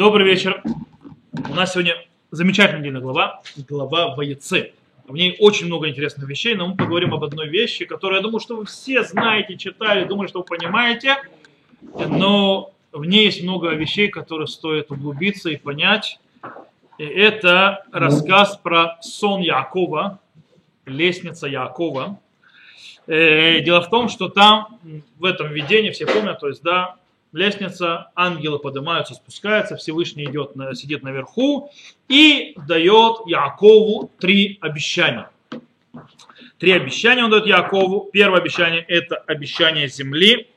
Добрый вечер. У нас сегодня замечательная недельная глава, глава Воецы. В ней очень много интересных вещей, но мы поговорим об одной вещи, которую я думаю, что вы все знаете, читали, думаю, что вы понимаете, но в ней есть много вещей, которые стоит углубиться и понять. И это рассказ про сон Якова, лестница Якова. Э, дело в том, что там в этом видении, все помнят, то есть, да, лестница, ангелы поднимаются, спускаются, Всевышний идет, сидит наверху и дает Якову три обещания. Три обещания он дает Якову. Первое обещание это обещание земли.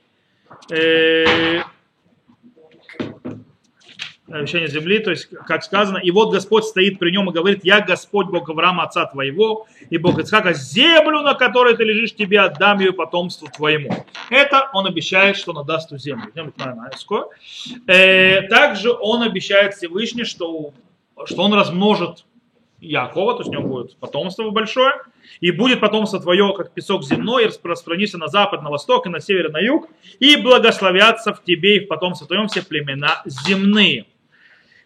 Обещание земли, то есть, как сказано, и вот Господь стоит при нем и говорит, я Господь Бог Авраама, отца твоего, и Бог Ицхака, землю, на которой ты лежишь, тебе отдам ее потомству твоему. Это он обещает, что он отдаст ту землю. Э, также он обещает Всевышний, что, что он размножит Якова, то есть у него будет потомство большое, и будет потомство твое, как песок земной, и распространится на запад, на восток, и на север, и на юг, и благословятся в тебе и в потомстве твоем все племена земные.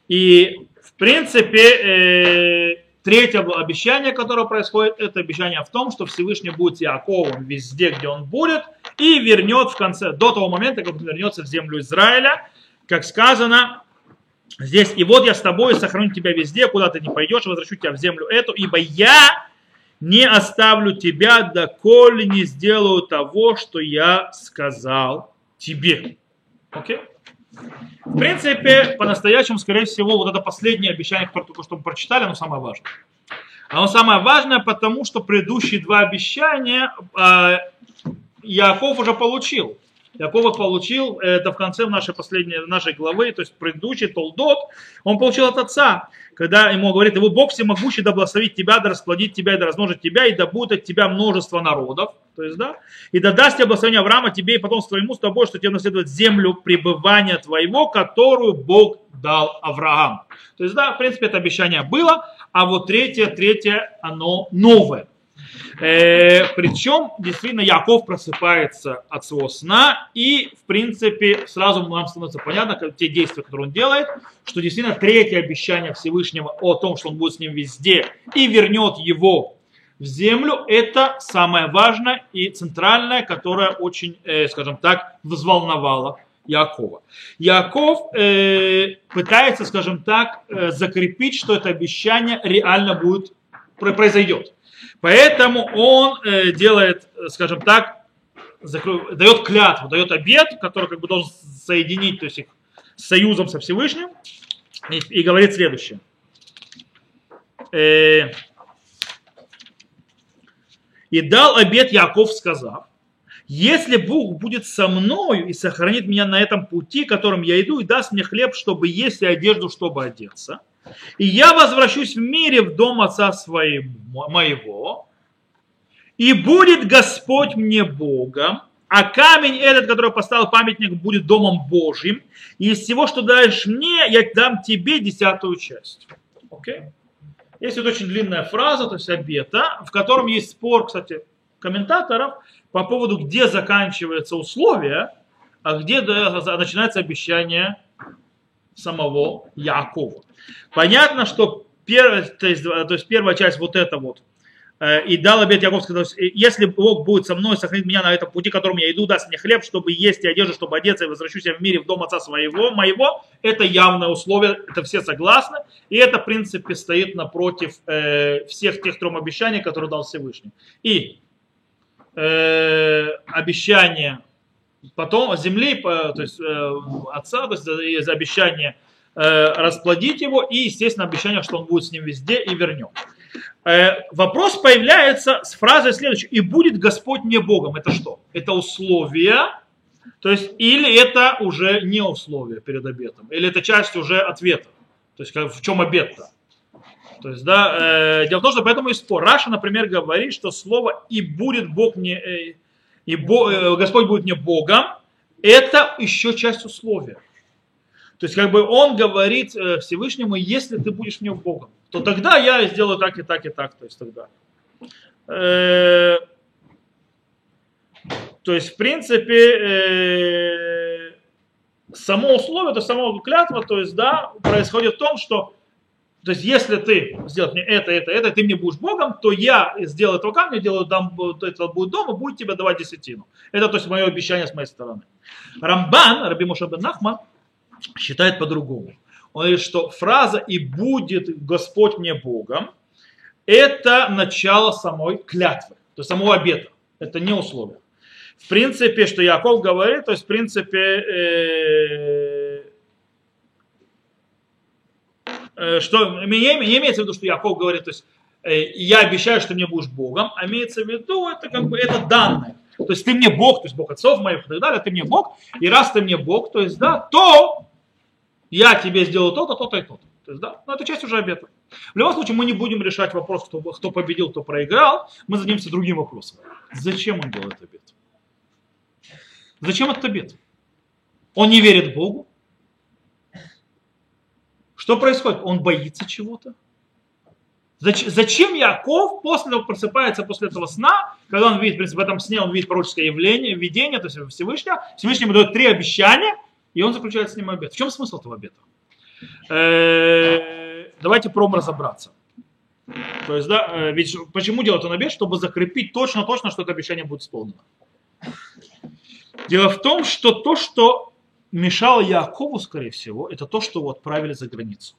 И, в принципе, э, третье обещание, которое происходит, это обещание в том, что Всевышний будет Яковом везде, где он будет, и вернет в конце, до того момента, как он вернется в землю Израиля, как сказано, здесь, и вот я с тобой сохраню тебя везде, куда ты не пойдешь, возвращу тебя в землю эту, ибо я не оставлю тебя, доколе не сделаю того, что я сказал тебе. Окей? Okay? В принципе, по-настоящему, скорее всего, вот это последнее обещание, которое только что мы прочитали, оно самое важное. Оно самое важное, потому что предыдущие два обещания э, Яков уже получил. Яков получил, это в конце нашей последней нашей главы, то есть предыдущий Толдот, он получил от отца, когда ему говорит, его Бог всемогущий да благословит тебя, да расплодит тебя да размножит тебя, и да будет от тебя множество народов, то есть, да, и да даст тебе благословение Авраама тебе и потом своему с тобой, что тебе наследует землю пребывания твоего, которую Бог дал Аврааму. То есть, да, в принципе, это обещание было, а вот третье, третье, оно новое. Э, причем, действительно, Яков просыпается от своего сна, и, в принципе, сразу нам становится понятно, как, те действия, которые он делает, что действительно третье обещание Всевышнего о том, что он будет с ним везде и вернет его в землю, это самое важное и центральное, которое очень, э, скажем так, взволновало Якова. Яков э, пытается, скажем так, э, закрепить, что это обещание реально будет произойдет. Поэтому он э, делает, скажем так, дает клятву, дает обед, который как бы должен соединить то есть, их с союзом со Всевышним, и, и говорит следующее. Э, и дал обед Яков, сказав, если Бог будет со мною и сохранит меня на этом пути, которым я иду, и даст мне хлеб, чтобы есть, и одежду, чтобы одеться, и я возвращусь в мире в дом отца своего, моего, и будет Господь мне Богом, а камень этот, который поставил памятник, будет домом Божьим, и из всего, что даешь мне, я дам тебе десятую часть. Okay? Есть вот очень длинная фраза, то есть обета, в котором есть спор, кстати, комментаторов по поводу, где заканчивается условие, а где начинается обещание самого Якова. Понятно, что первая, то есть, то есть первая часть вот это вот, э, и дал обет Яков, сказал, если Бог будет со мной, сохранит меня на этом пути, которым я иду, даст мне хлеб, чтобы есть и одежду, чтобы одеться, и возвращусь я в мире в дом отца своего, моего, это явное условие, это все согласны, и это, в принципе, стоит напротив э, всех тех трех обещаний, которые дал Всевышний. И э, обещание потом земли, то есть э, отца, то есть из обещания э, расплодить его и, естественно, обещание, что он будет с ним везде и вернет. Э, вопрос появляется с фразой следующей. И будет Господь не Богом. Это что? Это условие, то есть или это уже не условие перед обетом, или это часть уже ответа. То есть в чем обет-то? То есть, да, э, дело в том, что поэтому и спор. Раша, например, говорит, что слово «и будет Бог не...» э, и э, Господь будет не Богом, это еще часть условия. То есть как бы он говорит э, Всевышнему, если ты будешь мне Богом, то тогда я сделаю так и так и так. То есть тогда. Э, то есть в принципе само условие, то само клятва, то есть, да, происходит в том, что то есть, если ты сделаешь мне это, это, это, ты мне будешь Богом, то я сделаю этого камня, делаю дом, это будет дом и будет тебе давать десятину. Это, то есть, мое обещание с моей стороны. Рамбан, Раби Моше бен Нахман, считает по-другому. Он говорит, что фраза «и будет Господь мне Богом» это начало самой клятвы, то есть самого обета. Это не условие. В принципе, что Яков говорит, то есть в принципе э, э, что не, не имеется в виду, что Яков говорит, то есть э, я обещаю, что ты мне будешь Богом, а имеется в виду, это как бы это данное. То есть ты мне Бог, то есть Бог отцов моих и так далее, ты мне Бог, и раз ты мне Бог, то есть да, то я тебе сделаю то-то, то-то и то-то. То есть, да, но это часть уже обета. В любом случае, мы не будем решать вопрос, кто, кто победил, кто проиграл. Мы зададимся другим вопросом. Зачем он делает обет? Зачем этот обет? Он не верит Богу? Что происходит? Он боится чего-то? Зачем Яков после того просыпается после этого сна, когда он видит, в этом сне он видит пророческое явление, видение, то есть Всевышнего, Всевышнему дает три обещания, и он заключает с ним обет. В чем смысл этого обета? Э, давайте пробуем разобраться. То есть, да, э, ведь почему делает он обет? Чтобы закрепить точно-точно, что это обещание будет исполнено. Дело в том, что то, что мешало Якову, скорее всего, это то, что его отправили за границу.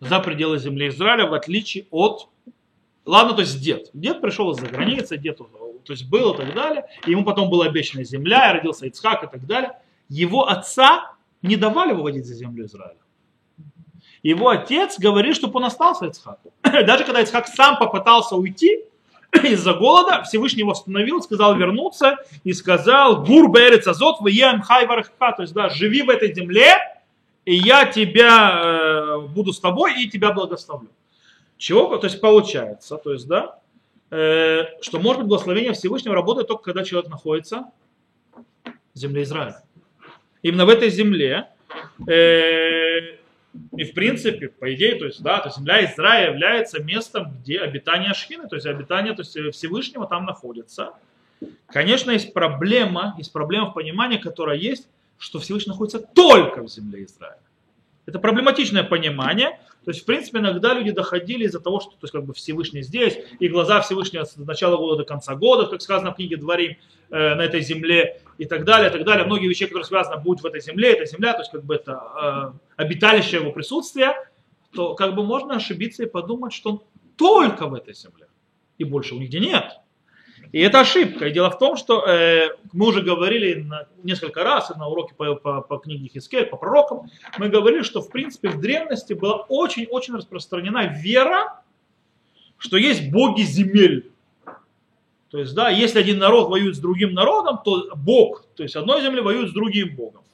За пределы земли Израиля, в отличие от... Ладно, то есть дед. Дед пришел из-за границы, дед то есть был и так далее. И ему потом была обещана земля, и родился Ицхак и так далее. Его отца не давали выводить за землю Израиля. Его отец говорит, чтобы он остался Ицхаку. Даже когда Ицхак сам попытался уйти из-за голода, Всевышний его остановил, сказал вернуться и сказал, гур берец азот веем хай то есть да, живи в этой земле, и я тебя э, буду с тобой и тебя благословлю. Чего? То есть получается, то есть, да, э, что может быть благословение Всевышнего работает только когда человек находится в земле Израиля. Именно в этой земле э, и в принципе, по идее, то есть, да, то есть земля Израиля является местом, где обитание Шхины, то есть обитание то есть Всевышнего там находится. Конечно, есть проблема, есть проблема в понимании, которая есть, что Всевышний находится только в земле Израиля. Это проблематичное понимание. То есть, в принципе, иногда люди доходили из-за того, что то есть, как бы Всевышний здесь, и глаза Всевышнего с начала года до конца года, как сказано в книге Дворим, э, на этой земле и так далее, и так далее. Многие вещи, которые связаны, будут в этой земле, эта земля, то есть как бы это э, обиталище его присутствия, то как бы можно ошибиться и подумать, что он только в этой земле, и больше у нигде нет. И это ошибка. И дело в том, что э, мы уже говорили на, несколько раз на уроке по, по, по книге Хискель, по пророкам, мы говорили, что в принципе в древности была очень-очень распространена вера, что есть боги земель. То есть, да, если один народ воюет с другим народом, то Бог, то есть одной земли воюет с другим Богом.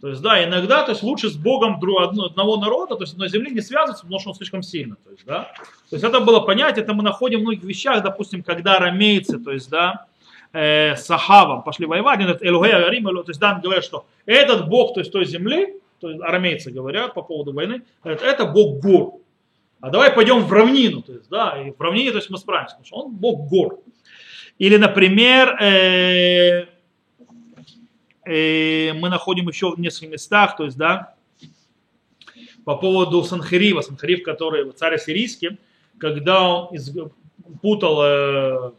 То есть, да, иногда, то есть лучше с Богом одного народа, то есть одной земли не связываться, потому что он слишком сильно. То есть, да. То есть это было понять, это мы находим в многих вещах, допустим, когда арамейцы, то есть, да, э, с Ахавом пошли воевать, этот Элугей Арим, то есть, да, говорят, что этот Бог, то есть той земли, то есть арамейцы говорят по поводу войны, это, это Бог гор. А давай пойдем в равнину, то есть, да, и в равнине, то есть мы справимся, потому что он Бог гор. Или, например, э, мы находим еще в нескольких местах, то есть, да, по поводу Санхерива, Санхерив, который царь сирийский, когда он из, путал э,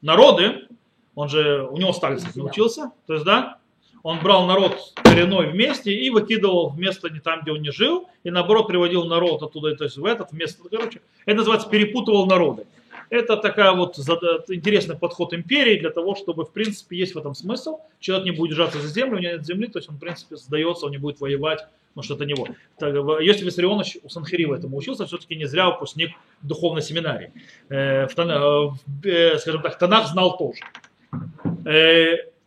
народы, он же, у него Сталин научился, то есть, да, он брал народ коренной вместе и выкидывал вместо не там, где он не жил, и наоборот приводил народ оттуда, то есть в этот, вместо, короче, это называется перепутывал народы. Это такая вот интересный подход империи для того, чтобы, в принципе, есть в этом смысл. Человек не будет держаться за землю, у него нет земли, то есть он, в принципе, сдается, он не будет воевать, потому что это него. Так, Йосиф Виссарионович у Санхирива этому учился, все-таки не зря выпускник духовной семинарии. Э, в, э, э, скажем так, Танах знал тоже.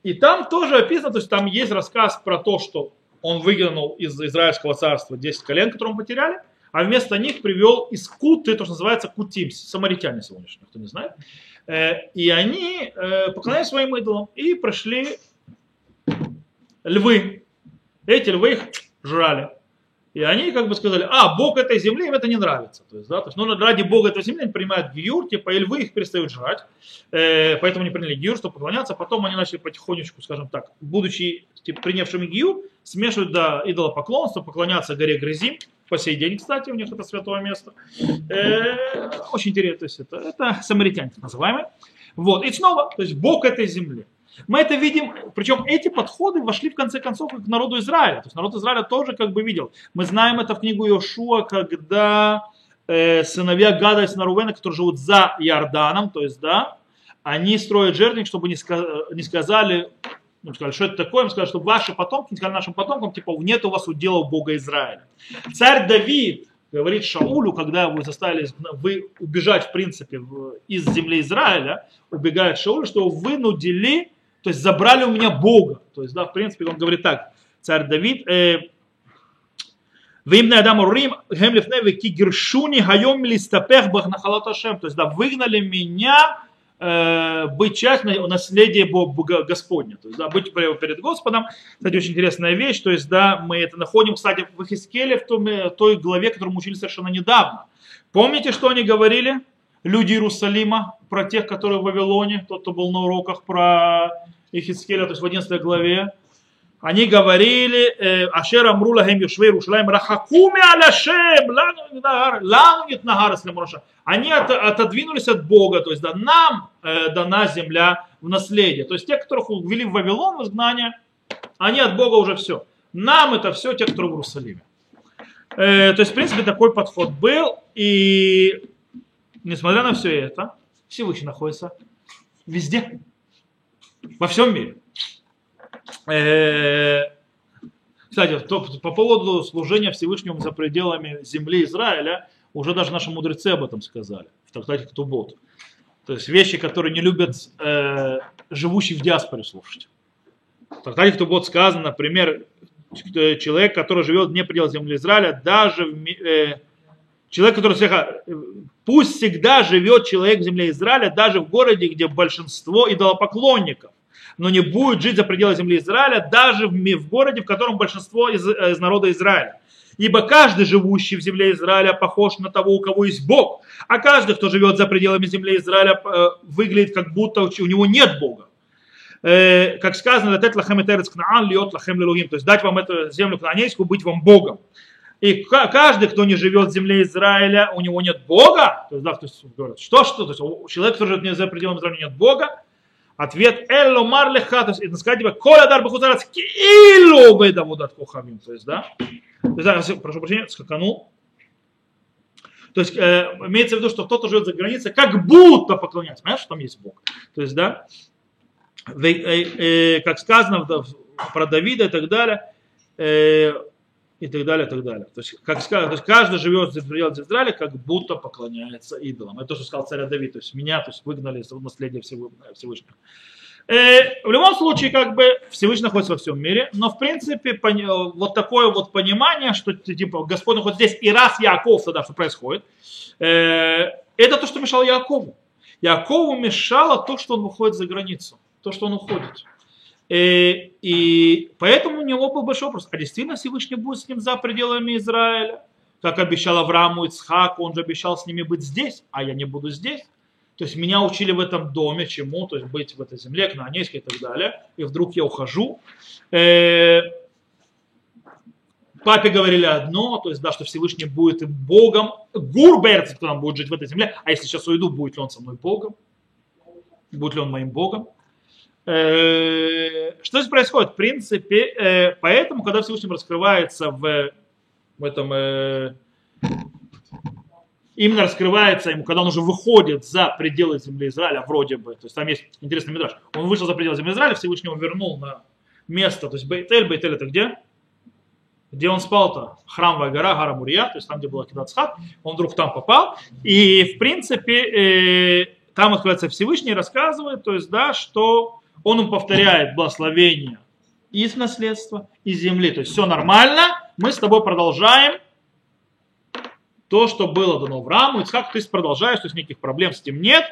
И там тоже описано, то есть там есть рассказ про то, что он выгнал из израильского царства 10 колен, которые мы потеряли, а вместо них привел из Куты, то, что называется Кутим, самаритяне сегодняшние, кто не знает. Э, и они э, поклонялись своим идолам и прошли львы. Эти львы их жрали. И они как бы сказали, а, Бог этой земли, им это не нравится. То есть, да, то есть, ну, ради Бога этой земли они принимают гиюр, типа, и львы их перестают жрать. Э, поэтому они приняли гиюр, чтобы поклоняться. Потом они начали потихонечку, скажем так, будучи типа, принявшими гиюр, смешивать до идолопоклонства, поклоняться горе Грызим. По сей день, кстати, у них это святое место. Э, очень интересно. То есть, это, это самаритяне, так называемые. Вот. И снова, то есть, Бог этой земли. Мы это видим, причем эти подходы вошли в конце концов к народу Израиля. То есть народ Израиля тоже как бы видел. Мы знаем это в книгу Иошуа, когда э, сыновья Гада и сына Рувена, которые живут за Иорданом, то есть, да, они строят жертвенник, чтобы не, ска- не сказали, ну, сказали, что это такое, им сказали, что ваши потомки, сказали нашим потомкам, типа, нет у вас удела Бога Израиля. Царь Давид говорит Шаулю, когда вы заставили вы убежать, в принципе, из земли Израиля, убегает Шаулю, что вынудили то есть забрали у меня Бога. То есть, да, в принципе, он говорит так, царь Давид, э, Вим Адам Урим, Гемлифневе, Кигершуни, Хайом Листапех, Бахнахалаташем. То есть, да, выгнали меня э, быть частью наследия Бога Господня. То есть, да, быть перед Господом. Кстати, очень интересная вещь. То есть, да, мы это находим, кстати, в Ихискеле, в том, э, той главе, которую мы учили совершенно недавно. Помните, что они говорили? люди Иерусалима, про тех, которые в Вавилоне, тот, кто был на уроках про Ихискеля, то есть в 11 главе, они говорили, э, Ашер Амрула Хем Юшвей Рушалаем Рахакуми Аляшем, Лану нет нагара Они отодвинулись от Бога, то есть да, нам э, дана земля в наследие. То есть те, которых ввели в Вавилон в изгнание, они от Бога уже все. Нам это все те, которые в Иерусалиме. Э, то есть, в принципе, такой подход был. И несмотря на все это, Всевышний находится везде, во всем мире. Э, кстати, по поводу служения Всевышнему за пределами земли Израиля, уже даже наши мудрецы об этом сказали, в трактате Ктубот. То есть вещи, которые не любят э, живущие в диаспоре слушать. В трактате Ктубот сказано, например, человек, который живет вне пределов земли Израиля, даже в, э, человек, который слегка, пусть всегда живет человек в земле Израиля, даже в городе, где большинство идолопоклонников, но не будет жить за пределы земли Израиля, даже в, в городе, в котором большинство из, э, из народа Израиля. Ибо каждый, живущий в земле Израиля, похож на того, у кого есть Бог. А каждый, кто живет за пределами земли Израиля, э, выглядит, как будто у него нет Бога. Э, как сказано, то есть дать вам эту землю кнаанейскую, быть вам Богом. И каждый, кто не живет в земле Израиля, у него нет Бога. То есть, да, то есть говорят, что, что? То есть, человек, который живет за пределами Израиля, нет Бога. Ответ Элло Марлеха, то есть, это сказать тебе, Коля дар бахутарец килу бейдавудат кухамим. То есть, да, то есть, да, прошу прощения, скаканул. То есть, э, имеется в виду, что кто-то живет за границей, как будто поклоняется. Понимаешь, что там есть Бог. То есть, да, э, э, как сказано про Давида и так далее, э, и так далее, и так далее. То есть, как то есть каждый живет в пределах Израиля, как будто поклоняется идолам. Это то, что сказал царь Давид, то есть меня то есть выгнали из наследия Всевышнего. Э, в любом случае, как бы Всевышний находится во всем мире, но в принципе вот такое вот понимание, что типа Господь находится здесь, и раз Яков тогда что происходит, э, это то, что мешало Якову. Якову мешало то, что он выходит за границу, то, что он уходит. И, э, и поэтому у него был большой вопрос, а действительно Всевышний будет с ним за пределами Израиля? Как обещал Аврааму Ицхаку, он же обещал с ними быть здесь, а я не буду здесь. То есть меня учили в этом доме чему, то есть быть в этой земле, кнаанейской и так далее. И вдруг я ухожу. Э, папе говорили одно, то есть да, что Всевышний будет им Богом. Гурберц, кто там будет жить в этой земле. А если сейчас уйду, будет ли он со мной Богом? Будет ли он моим Богом? Э, что здесь происходит? В принципе, э, поэтому, когда Всевышний раскрывается в, в этом, э, именно раскрывается ему, когда он уже выходит за пределы земли Израиля, вроде бы, то есть там есть интересный мидраж, он вышел за пределы земли Израиля, Всевышний его вернул на место, то есть Бейтель, Бейтель это где? Где он спал-то? Храмовая гора, гора Мурия, то есть там, где был Акидацхат, он вдруг там попал, и в принципе там открывается Всевышний рассказывает, то есть, да, что он им повторяет благословение из наследства, из земли. То есть все нормально, мы с тобой продолжаем то, что было дано Аврааму, Ицхак, ты продолжаешь, то есть никаких проблем с этим нет.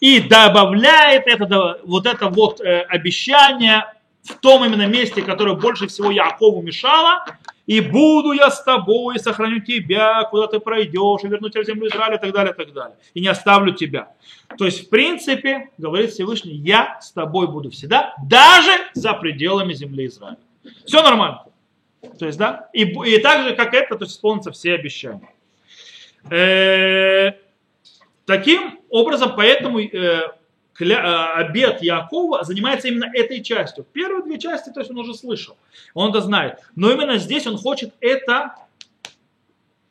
И добавляет это, вот это вот э, обещание в том именно месте, которое больше всего Якову мешало. И буду я с тобой, и сохраню тебя, куда ты пройдешь, и верну тебя в землю Израиля, и так далее, и так далее. И не оставлю тебя. То есть, в принципе, говорит Всевышний, я с тобой буду всегда, даже за пределами земли Израиля. Все нормально. То есть, да, и, и так же, как это, то есть исполнятся все обещания. Э, таким образом, поэтому э, кля, э, обед Якова занимается именно этой частью. Первые две части, то есть он уже слышал, он это знает. Но именно здесь он хочет это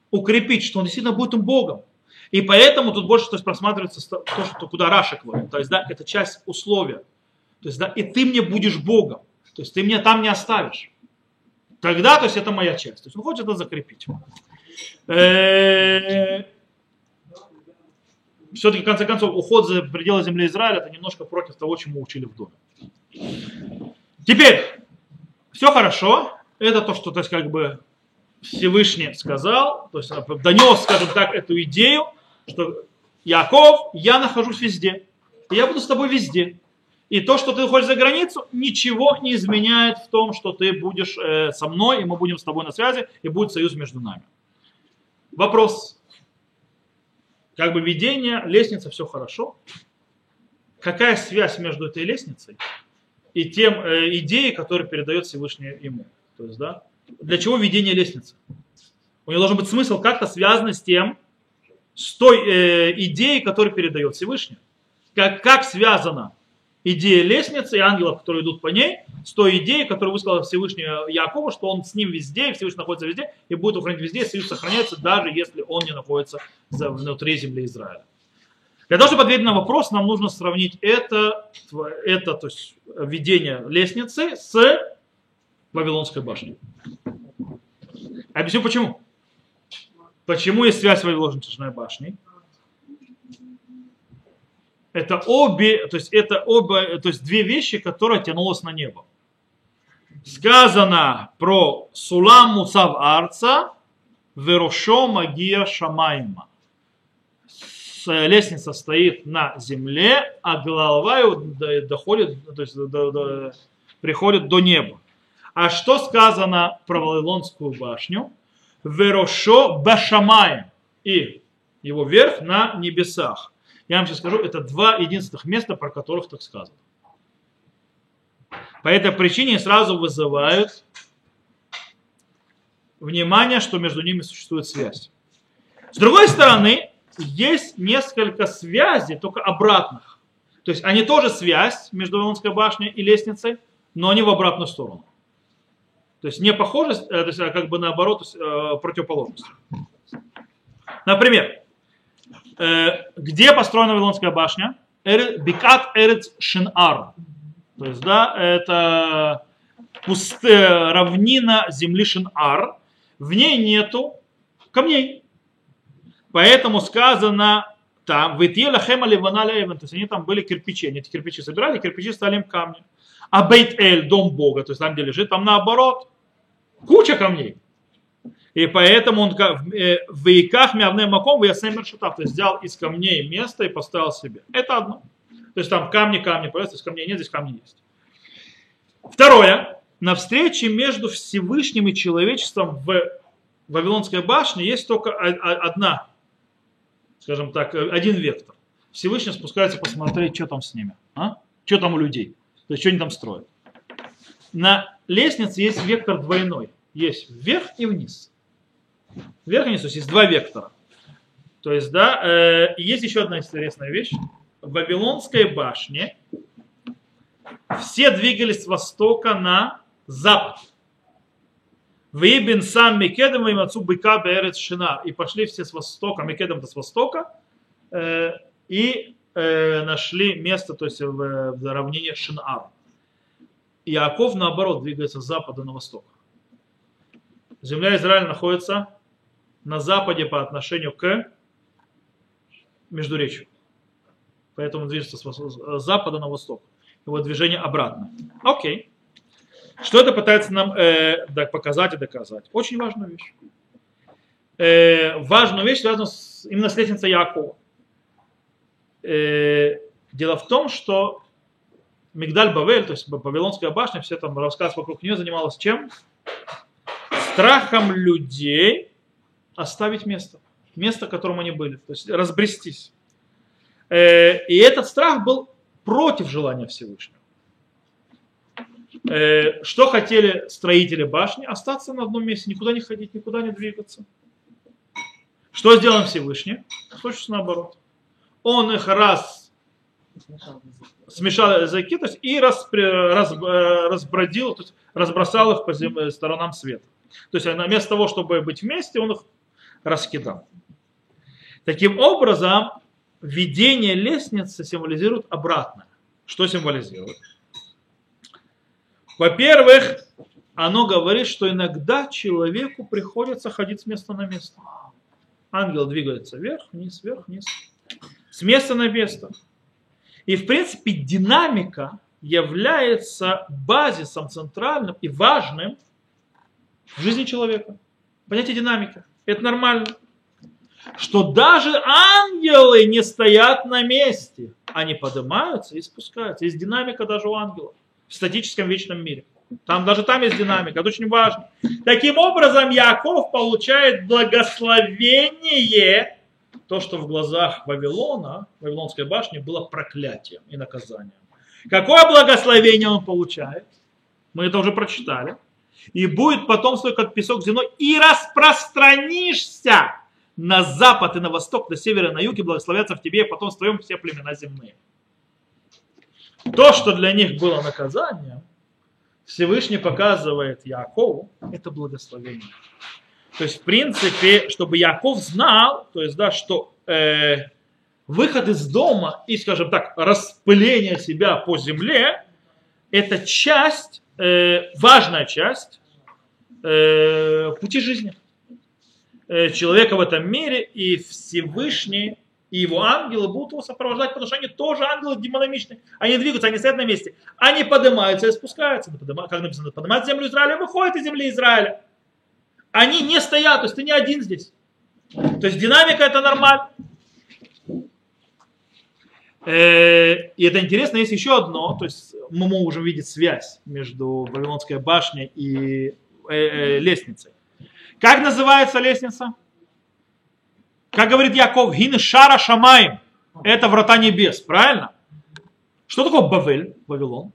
укрепить, что он действительно будет им Богом. И поэтому тут больше то есть, просматривается то, что, куда Раша говорит. То есть, да, это часть условия. То есть, да, и ты мне будешь Богом. То есть, ты меня там не оставишь. Тогда, то есть, это моя часть. То есть, он хочет это закрепить. Все-таки, в конце концов, уход за пределы земли Израиля, это немножко против того, чему учили в доме. Теперь, все хорошо. Это то, что, то есть, как бы Всевышний сказал, то есть донес, скажем так, эту идею, что Яков, я нахожусь везде. И я буду с тобой везде. И то, что ты уходишь за границу, ничего не изменяет в том, что ты будешь э, со мной, и мы будем с тобой на связи, и будет союз между нами. Вопрос. Как бы видение, лестница, все хорошо. Какая связь между этой лестницей и тем э, идеей, которую передает Всевышний ему? То есть, да, для чего видение лестницы? У него должен быть смысл как-то связанный с тем, с той э, идеей, которую передает Всевышний. Как, как связана идея лестницы и ангелов, которые идут по ней, с той идеей, которую высказал Всевышний Якова, что он с ним везде, и Всевышний находится везде, и будет охранять везде, и союз сохраняется, даже если он не находится внутри земли Израиля. Для того, чтобы ответить на вопрос, нам нужно сравнить это, это то есть видение лестницы с Вавилонской башней. Объясню почему. Почему есть связь с Вавилонской башней? Это обе, то есть это оба, то есть две вещи, которые тянулось на небо. Сказано про Сулам Муцав Арца, Верошо Магия Шамайма. Лестница стоит на земле, а голова его доходит, то есть до, до, приходит до неба. А что сказано про Вавилонскую башню? Верошо Башамаем. И его верх на небесах. Я вам сейчас скажу, это два единственных места, про которых так сказано. По этой причине сразу вызывают внимание, что между ними существует связь. С другой стороны, есть несколько связей, только обратных. То есть они тоже связь между Вавилонской башней и лестницей, но они в обратную сторону. То есть не похожесть, э, то а как бы наоборот, э, противоположность. Например, где построена Вавилонская башня? Бикат Эрец Шинар. То есть, да, это пустая равнина земли Шинар. В ней нету камней. Поэтому сказано там, в Итьелахема Ливана то есть они там были кирпичи, они эти кирпичи собирали, кирпичи стали им камни. А Бейт-Эль, дом Бога, то есть там, где лежит, там наоборот, куча камней. И поэтому он э, в иках мявне маком в ясемер шатав, то есть взял из камней место и поставил себе. Это одно. То есть там камни, камни, просто здесь камней нет, здесь камни есть. Второе. На встрече между Всевышним и человечеством в Вавилонской башне есть только одна, скажем так, один вектор. Всевышний спускается посмотреть, что там с ними, а? что там у людей, то есть что они там строят. На лестнице есть вектор двойной. Есть вверх и вниз. Вверх и вниз, то есть есть два вектора. То есть, да, э, есть еще одна интересная вещь. В Вавилонской башне все двигались с востока на запад. Вибин сам Микедем и Мацу Быка Берец Шина. И пошли все с востока, Микедем это с востока, э, и э, нашли место, то есть в, в равнине Шинар. Иаков, наоборот, двигается с запада на восток. Земля Израиля находится на западе по отношению к Междуречью. Поэтому движется с запада на восток. Его движение обратно. Окей. Что это пытается нам э, показать и доказать? Очень важная вещь. Э, важную вещь связанную с, именно с лестницей Якова. Э, дело в том, что Мигдаль Бавель, то есть Вавилонская башня, все там рассказ вокруг нее занималась чем? страхом людей оставить место. Место, в котором они были. То есть разбрестись. Э, и этот страх был против желания Всевышнего. Э, что хотели строители башни? Остаться на одном месте, никуда не ходить, никуда не двигаться. Что сделал Всевышний? Случится наоборот. Он их раз смешал языки, то есть и раз, раз, э, разбродил, то есть разбросал их по сторонам света. То есть вместо того, чтобы быть вместе, он их раскидал. Таким образом, видение лестницы символизирует обратное. Что символизирует? Во-первых, оно говорит, что иногда человеку приходится ходить с места на место. Ангел двигается вверх, вниз, вверх, вниз. С места на место. И в принципе динамика является базисом центральным и важным в жизни человека. Понятие динамика. Это нормально. Что даже ангелы не стоят на месте. Они поднимаются и спускаются. Есть динамика даже у ангелов в статическом вечном мире. Там даже там есть динамика, это очень важно. Таким образом, Яков получает благословение, то, что в глазах Вавилона, Вавилонской башни, было проклятием и наказанием. Какое благословение он получает? Мы это уже прочитали. И будет потомство, как песок земной, и распространишься на запад и на восток, на север и на юг, и благословятся в тебе, и потом твоем все племена земные то, что для них было наказанием, Всевышний показывает Якову, это благословение. То есть, в принципе, чтобы Яков знал, то есть, да, что э, выход из дома и, скажем так, распыление себя по земле, это часть, э, важная часть э, пути жизни э, человека в этом мире, и Всевышний и его ангелы будут его сопровождать, потому что они тоже ангелы динамичные. Они двигаются, они стоят на месте. Они поднимаются и спускаются. Как написано, поднимают землю Израиля, выходят из земли Израиля. Они не стоят, то есть ты не один здесь. То есть динамика это нормально. Э, и это интересно, есть еще одно, то есть мы можем видеть связь между Вавилонской башней и лестницей. Как называется лестница? Как говорит Яков, гин шара шамаем. Это врата небес, правильно? Что такое Бавель, Вавилон?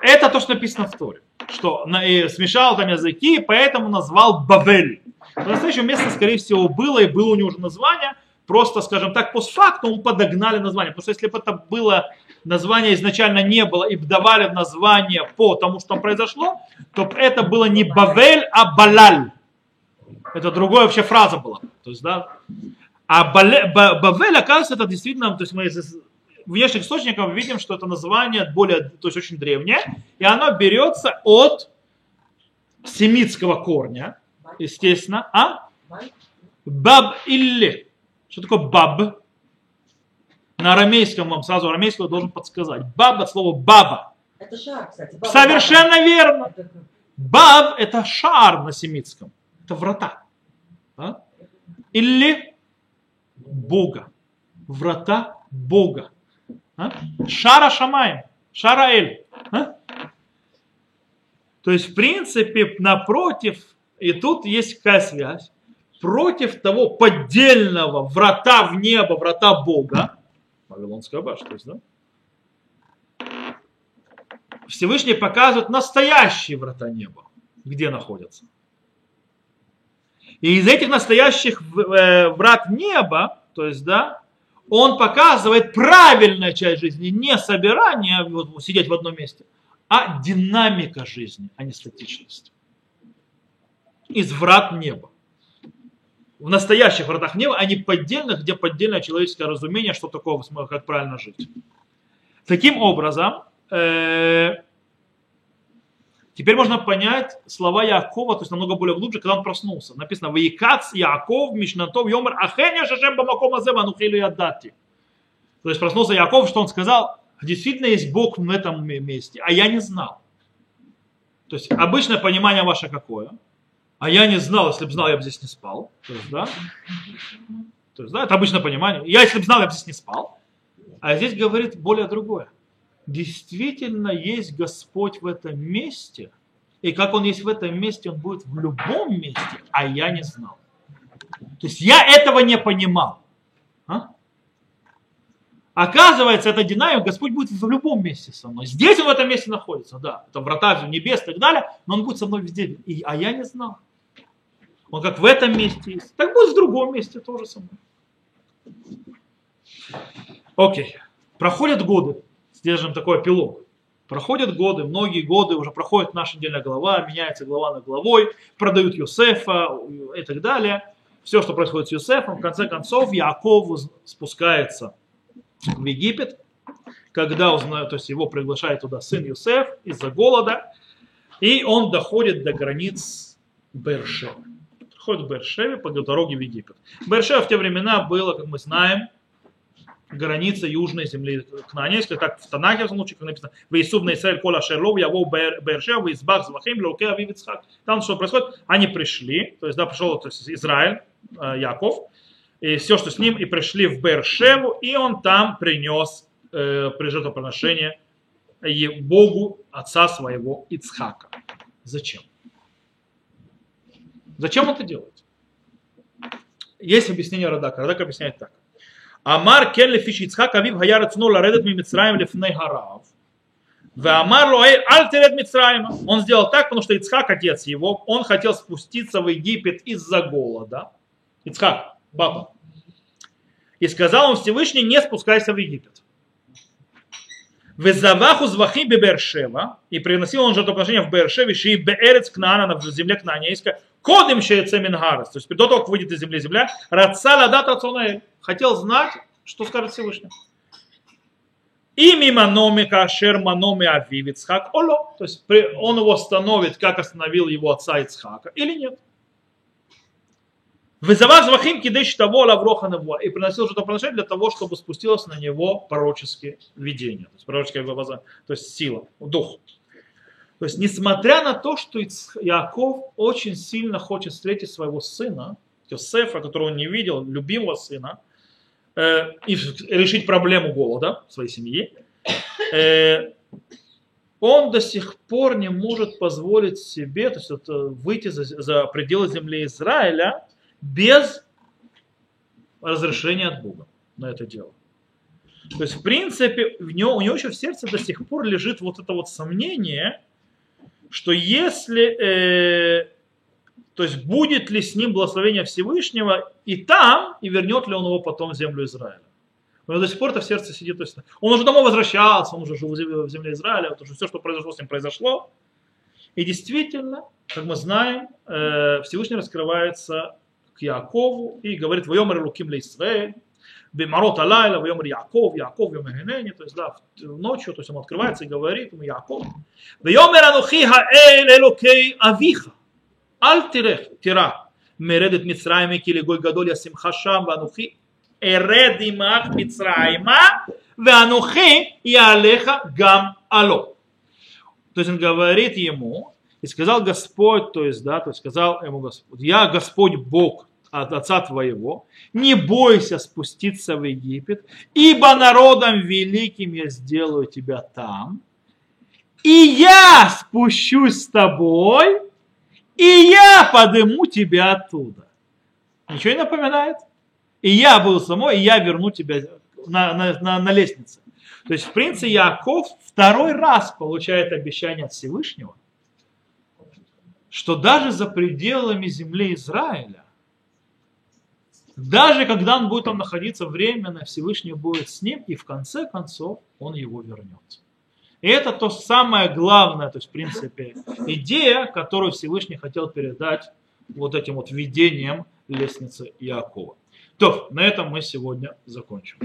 Это то, что написано в Торе. Что смешал там языки, поэтому назвал Бавель. В настоящем место, скорее всего, было, и было у него уже название. Просто, скажем так, постфактум подогнали название. Потому что если бы это было название изначально не было, и давали название по тому, что там произошло, то это было не Бавель, а Балаль. Это другая вообще фраза была. То есть, да. А Бавель, оказывается, это действительно, то есть мы из внешних источников видим, что это название более, то есть очень древнее, и оно берется от семитского корня, естественно, а? Баб или. Что такое баб? На арамейском вам сразу арамейского должен подсказать. Баб от слова баба. Это шар, кстати. Баба, Совершенно баба. верно. Баб это шар на семитском. Это врата. А? Или Бога. Врата Бога. А? Шара Шамаем. Шара Эль. А? То есть, в принципе, напротив, и тут есть какая связь, против того поддельного врата в небо, врата Бога, Вавилонская башня, то есть, да? Всевышний показывает настоящие врата неба, где находятся. И из этих настоящих э, врат неба, то есть, да, он показывает правильная часть жизни, не собирание вот, сидеть в одном месте, а динамика жизни, а не статичность. Из врат неба. В настоящих вратах неба, а не поддельных, где поддельное человеческое разумение, что такое, как правильно жить. Таким образом, э, Теперь можно понять слова Якова, то есть намного более глубже, когда он проснулся. Написано, «Ваикац Яков, Мишнатов, Йомер, Ахеня Шашем Бамакома Зема, Нухилю Ядати». То есть проснулся Яков, что он сказал, действительно есть Бог в этом месте, а я не знал. То есть обычное понимание ваше какое? А я не знал, если бы знал, я бы здесь не спал. То есть, да? То есть, да, это обычное понимание. Я, если бы знал, я бы здесь не спал. А здесь говорит более другое действительно есть Господь в этом месте, и как он есть в этом месте, он будет в любом месте, а я не знал. То есть я этого не понимал. А? Оказывается, это динамика, Господь будет в любом месте со мной. Здесь он в этом месте находится, да. Это врата небес и так далее, но он будет со мной везде. И, а я не знал. Он как в этом месте есть, так будет в другом месте тоже со мной. Окей. Проходят годы. Держим такой эпилог. Проходят годы, многие годы, уже проходит наша недельная глава, меняется глава на главой, продают Юсефа и так далее. Все, что происходит с Юсефом, в конце концов, Яков спускается в Египет, когда узнает, то есть его приглашает туда сын Юсеф из-за голода, и он доходит до границ Бершева. Доходит в Бершеве по дороге в Египет. Бершева в те времена было, как мы знаем, граница южной земли Кнаанейской, как в Танахе в случае, как написано, «Вейсуб на Исраиль кола шерлов, яво Бершев, вейсбах звахим, локе авив Ицхак». Там что происходит? Они пришли, то есть, да, пришел то есть, Израиль, э, Яков, и все, что с ним, и пришли в Бершеву, и он там принес э, при жертвоприношение Богу отца своего Ицхака. Зачем? Зачем он это делает? Есть объяснение Радака. Радак объясняет так. Амар кен лефиш Ицхак авив хаярец ну ларедет ми Мицраем лефней харав. Веамар лоэй альтерет Мицраема. Он сделал так, потому что Ицхак, отец его, он хотел спуститься в Египет из-за голода. Ицхак, баба. И сказал он Всевышний, не спускайся в Египет. Везаваху звахи бебершева. И приносил он жертвоприношение в Бершеве, и беерец Кнаана, в земле Кнаанейска кодим шеется Мингарес, то есть до того, как выйдет из земли земля, Рацала дата хотел знать, что скажет Всевышний. И мимо номика шерманоми авив Ицхак оло, то есть он его остановит, как остановил его отца Ицхака, или нет. Вызывав звахим кидыш того лавроха и приносил жертвоприношение для того, чтобы спустилось на него пророческие видения, то есть пророческие глаза, то есть сила, дух. То есть, несмотря на то, что Яков очень сильно хочет встретить своего сына, Йосефа, которого он не видел, любимого сына, э, и решить проблему голода своей семье, э, он до сих пор не может позволить себе то есть, вот, выйти за, за пределы земли Израиля без разрешения от Бога на это дело. То есть, в принципе, в него, у него еще в сердце до сих пор лежит вот это вот сомнение, что если, э, то есть будет ли с ним благословение Всевышнего и там, и вернет ли он его потом в землю Израиля. У него до сих пор это в сердце сидит. То есть он уже домой возвращался, он уже жил в земле Израиля, потому что все, что произошло с ним, произошло. И действительно, как мы знаем, э, Всевышний раскрывается к Якову и говорит, «Войомер луким ле Бемарот Алайла, в Йомр Яков, Яков, Йомр Хенени, то есть, да, ночью, то есть он открывается и говорит ему Яков. В Йомр Анухиха Эль Элокей Авиха, Альтирех Тира, Мередет Мицраиме Килигой Гадоль Симхашам Ванухи, Эредимах Имах Мицраима, Ванухи и Алеха Гам Алло. То есть он говорит ему, и сказал Господь, то есть, да, то есть сказал ему Господь, я Господь Бог от отца твоего, не бойся спуститься в Египет, ибо народом великим я сделаю тебя там, и я спущусь с тобой, и я подыму тебя оттуда. Ничего не напоминает? И я был самой, и я верну тебя на, на, на, на лестнице. То есть, в принципе, Яков второй раз получает обещание от Всевышнего, что даже за пределами земли Израиля, даже когда он будет там находиться временно, Всевышний будет с ним, и в конце концов он его вернет. И это то самое главное, то есть, в принципе, идея, которую Всевышний хотел передать вот этим вот видением лестницы Иакова. То, на этом мы сегодня закончим.